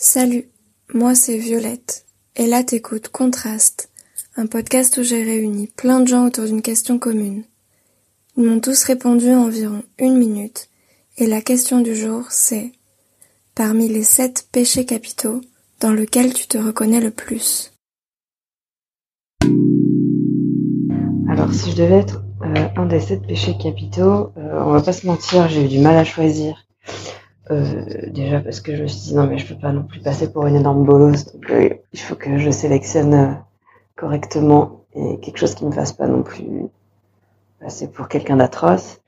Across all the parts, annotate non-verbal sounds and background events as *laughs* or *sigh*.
Salut, moi c'est Violette, et là t'écoutes Contraste, un podcast où j'ai réuni plein de gens autour d'une question commune. Ils m'ont tous répondu en environ une minute, et la question du jour c'est Parmi les sept péchés capitaux, dans lequel tu te reconnais le plus? Alors si je devais être euh, un des sept péchés capitaux, euh, on va pas se mentir, j'ai eu du mal à choisir. Euh, déjà parce que je me suis dit non mais je peux pas non plus passer pour une énorme bolosse, donc euh, il faut que je sélectionne euh, correctement et quelque chose qui me fasse pas non plus passer pour quelqu'un d'atroce.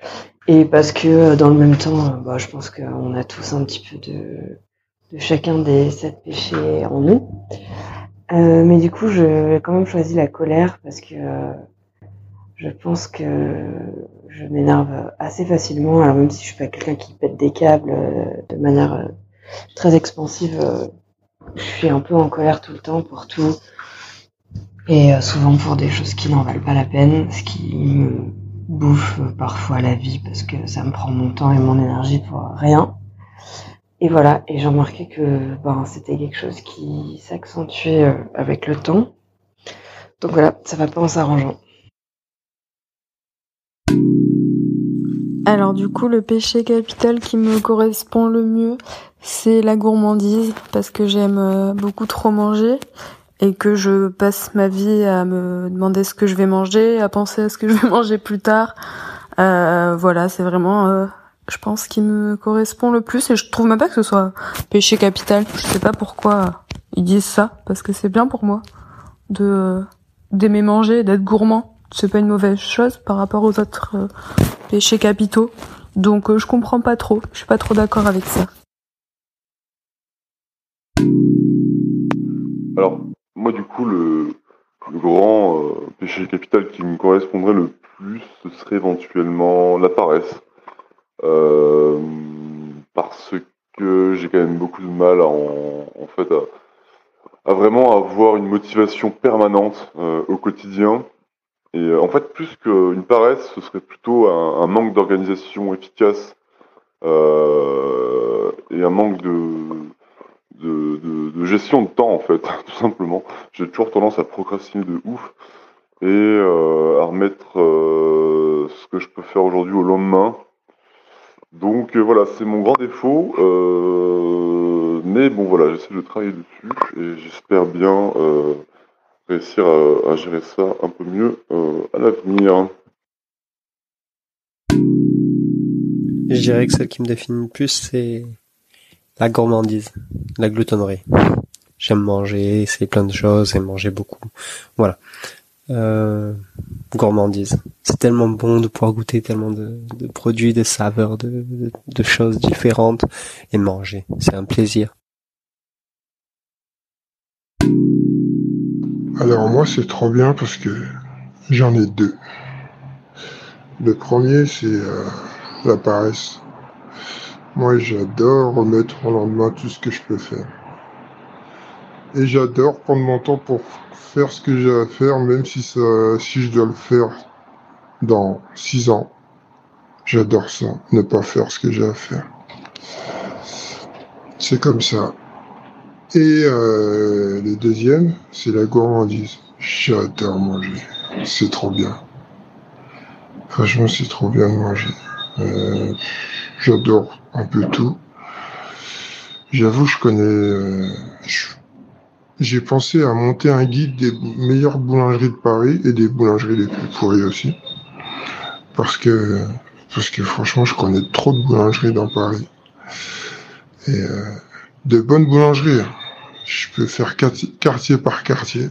Et parce que dans le même temps, bah, je pense qu'on a tous un petit peu de, de chacun des sept péchés en nous. mais du coup, je quand même choisi la colère parce que je pense que je m'énerve assez facilement. Alors même si je suis pas quelqu'un qui pète des câbles euh, de manière euh, très expansive, euh, je suis un peu en colère tout le temps pour tout. Et souvent pour des choses qui n'en valent pas la peine, ce qui me bouffe parfois la vie parce que ça me prend mon temps et mon énergie pour rien. Et voilà, et j'ai remarqué que ben, c'était quelque chose qui s'accentuait avec le temps. Donc voilà, ça va pas en s'arrangeant. Alors du coup, le péché capital qui me correspond le mieux, c'est la gourmandise, parce que j'aime euh, beaucoup trop manger et que je passe ma vie à me demander ce que je vais manger, à penser à ce que je vais *laughs* manger plus tard. Euh, voilà, c'est vraiment, euh, je pense, qui me correspond le plus et je trouve même pas que ce soit péché capital. Je sais pas pourquoi ils disent ça, parce que c'est bien pour moi de d'aimer manger, d'être gourmand c'est pas une mauvaise chose par rapport aux autres euh, péchés capitaux. Donc euh, je comprends pas trop, je suis pas trop d'accord avec ça. Alors, moi du coup, le, grand euh, péché capital qui me correspondrait le plus, ce serait éventuellement la paresse. parce que j'ai quand même beaucoup de mal à en, fait à, vraiment avoir une motivation permanente au quotidien et euh, en fait, plus qu'une paresse, ce serait plutôt un, manque d'organisation efficace euh, et un manque de, de, gestion de temps, en fait, *laughs* tout simplement. J'ai toujours tendance à procrastiner de ouf et euh, à remettre ce que je peux faire aujourd'hui au lendemain. Donc voilà, c'est mon grand défaut. mais bon, voilà, j'essaie de travailler dessus et j'espère bien réussir à, gérer ça un peu mieux euh, à l'avenir. Je dirais que celle qui me définit le plus, c'est la gourmandise, la gloutonnerie. J'aime manger, essayer plein de choses et manger beaucoup. Voilà. Euh, gourmandise. C'est tellement bon de pouvoir goûter tellement de, produits, de saveurs, de choses différentes et manger. C'est un plaisir. Alors moi c'est trop bien parce que j'en ai deux. Le premier c'est euh, la paresse. Moi j'adore remettre au lendemain tout ce que je peux faire. Et j'adore prendre mon temps pour faire ce que j'ai à faire, même si, ça, si je dois le faire dans six ans. J'adore ça, ne pas faire ce que j'ai à faire. C'est comme ça. Et euh, le deuxième, c'est la gourmandise. J'adore manger. C'est trop bien. Franchement, c'est trop bien de manger. Euh, J'adore un peu tout. J'avoue, je connais. Euh, j'ai pensé à monter un guide des meilleures boulangeries de Paris et des boulangeries les plus pourries aussi. Parce que, parce que franchement, je connais trop de boulangeries dans Paris. Et euh, de bonnes boulangeries. Je peux faire quartier par quartier,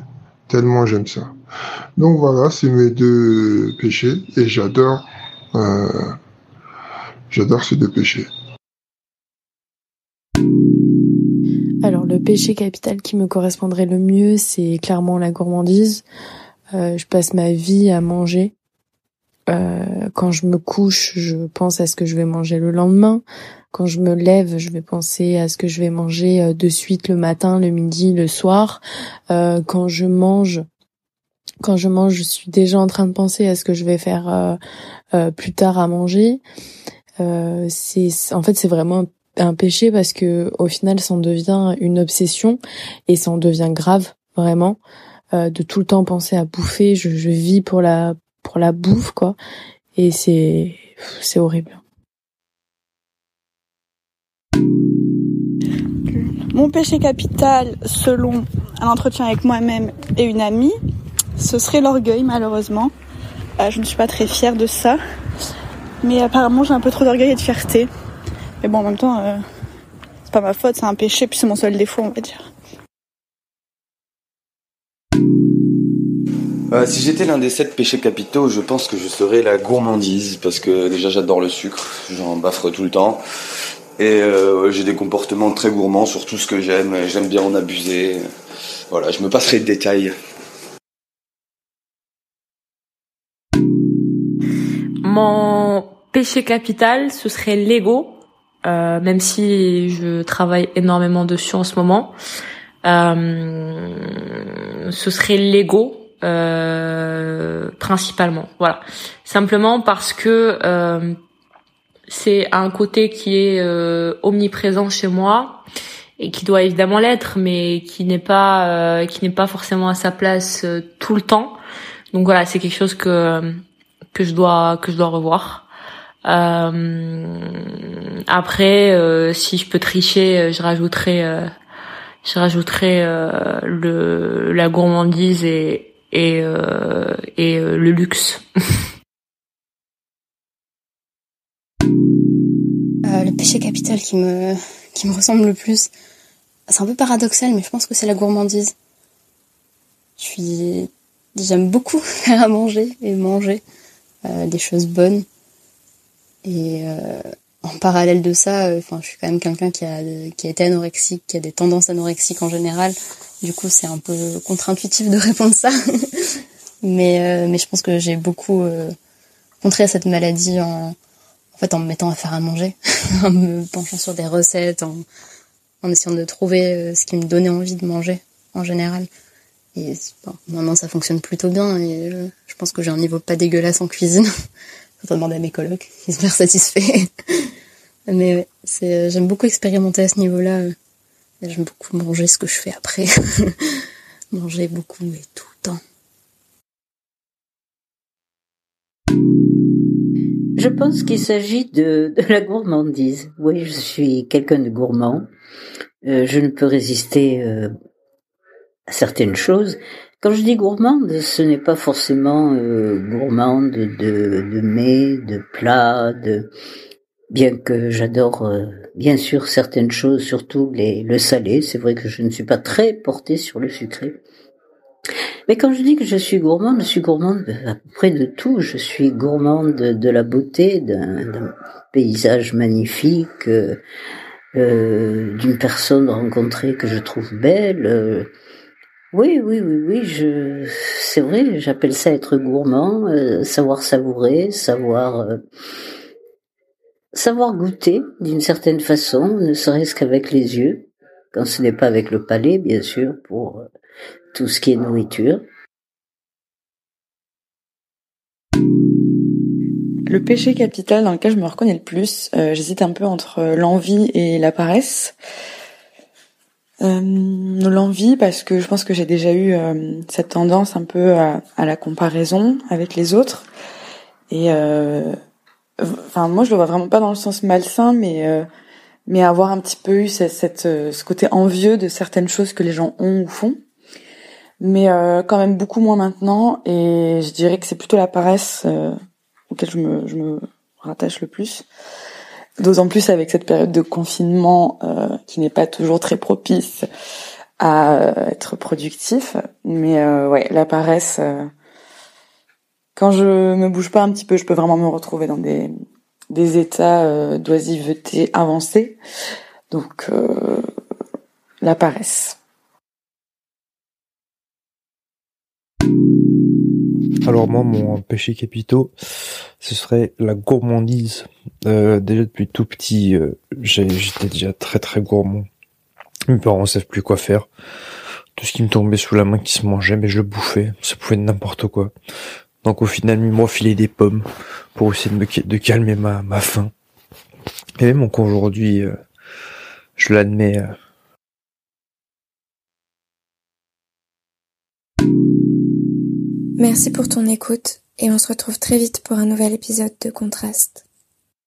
tellement j'aime ça. Donc voilà, c'est mes deux péchés et j'adore, euh, j'adore ces deux péchés. Alors le péché capital qui me correspondrait le mieux, c'est clairement la gourmandise. Euh, je passe ma vie à manger. Euh, quand je me couche, je pense à ce que je vais manger le lendemain. Quand je me lève, je vais penser à ce que je vais manger euh, de suite le matin, le midi, le soir. Euh, quand je mange, quand je mange, je suis déjà en train de penser à ce que je vais faire euh, plus tard à manger. c'est, en fait, c'est vraiment un un péché parce que au final, ça en devient une obsession et ça en devient grave, vraiment, euh, de tout le temps penser à bouffer. Je, je vis pour la pour la bouffe, quoi. Et c'est c'est horrible. Mon péché capital, selon un entretien avec moi-même et une amie, ce serait l'orgueil, malheureusement. Euh, je ne suis pas très fière de ça. Mais apparemment, j'ai un peu trop d'orgueil et de fierté. Mais bon, en même temps, euh, c'est pas ma faute, c'est un péché, puis c'est mon seul défaut, on va dire. Euh, si j'étais l'un des sept péchés capitaux, je pense que je serais la gourmandise, parce que déjà j'adore le sucre, j'en baffre tout le temps. Et euh, j'ai des comportements très gourmands sur tout ce que j'aime, j'aime bien en abuser. Voilà, je me passerai de détails. Mon péché capital, ce serait l'ego, euh, même si je travaille énormément dessus en ce moment. Euh, ce serait l'ego euh, principalement. Voilà, simplement parce que euh, c'est un côté qui est euh, omniprésent chez moi et qui doit évidemment l'être, mais qui n'est pas euh, qui n'est pas forcément à sa place euh, tout le temps. Donc voilà, c'est quelque chose que que je dois que je dois revoir. Euh, après, euh, si je peux tricher, je rajouterai je rajouterai le la gourmandise et et et le luxe. *laughs* le péché capital qui me qui me ressemble le plus, c'est un peu paradoxal, mais je pense que c'est la gourmandise. Je j'aime beaucoup *laughs* faire à manger et manger euh, des choses bonnes. Et euh, en parallèle de ça, euh, enfin, je suis quand même quelqu'un qui a qui été anorexique, qui a des tendances anorexiques en général. Du coup, c'est un peu contre-intuitif de *laughs* répondre ça. *laughs* mais mais je pense que j'ai beaucoup contré cette maladie en fait en me mettant à faire à manger, *laughs* en me penchant sur des recettes, en essayant de trouver ce qui me donnait envie de manger en général. Et maintenant ça fonctionne plutôt bien et euh, je pense que j'ai un niveau pas dégueulasse en cuisine. *laughs* Faut demander à mes colocs, *laughs* ils sont satisfaits. Mais c'est j'aime beaucoup expérimenter à ce niveau-là. J'aime beaucoup manger ce que je fais après. manger beaucoup et tout le temps. Je pense qu'il s'agit de, de, la gourmandise. Oui, je suis quelqu'un de gourmand. Euh, je ne peux résister euh, certaines choses. Quand je dis gourmande, ce n'est pas forcément euh, gourmande de, de mets, de plats, de bien que j'adore euh, bien sûr certaines choses, surtout les, le salé. C'est vrai que je ne suis pas très portée sur le sucré. Mais quand je dis que je suis gourmande, je suis gourmande à peu près de tout. Je suis gourmande de, de la beauté, d'un paysage magnifique, euh, euh, d'une personne rencontrée que je trouve belle. Euh, oui, oui, oui, oui, je, c'est vrai, j'appelle ça être gourmand, euh, savoir savourer, savoir, euh, savoir goûter d'une certaine façon, ne serait-ce qu'avec les yeux, quand ce n'est pas avec le palais, bien sûr, pour euh, tout ce qui est nourriture. Le péché capital dans lequel je me reconnais le plus, j'hésite un peu entre l'envie et la paresse. Euh, L'envie parce que je pense que j'ai déjà eu euh, cette tendance un peu à, la comparaison avec les autres et euh, enfin moi je le vois vraiment pas dans le sens malsain mais euh, mais avoir un petit peu eu euh, ce côté envieux de certaines choses que les gens ont ou font mais quand même beaucoup moins maintenant et je dirais que c'est plutôt la paresse auquel je me, je me rattache le plus D'autant plus avec cette période de confinement euh, qui n'est pas toujours très propice à euh, être productif. Mais euh, ouais, la paresse, euh, quand je me bouge pas un petit peu, je peux vraiment me retrouver dans des, des états euh, d'oisiveté avancés. Donc euh, la paresse. Alors moi, mon péché capitaux, ce serait la gourmandise. Euh, déjà depuis tout petit, euh, j'étais déjà très très gourmand. Mes parents savent plus quoi faire. Tout ce qui me tombait sous la main qui se mangeait, mais je le bouffais. Ça pouvait être n'importe quoi. Donc au final, moi filer des pommes pour essayer de, me, de calmer ma, ma faim. Et même encore aujourd'hui, euh, je l'admets. Merci pour ton écoute et on se retrouve très vite pour un nouvel épisode de Contraste.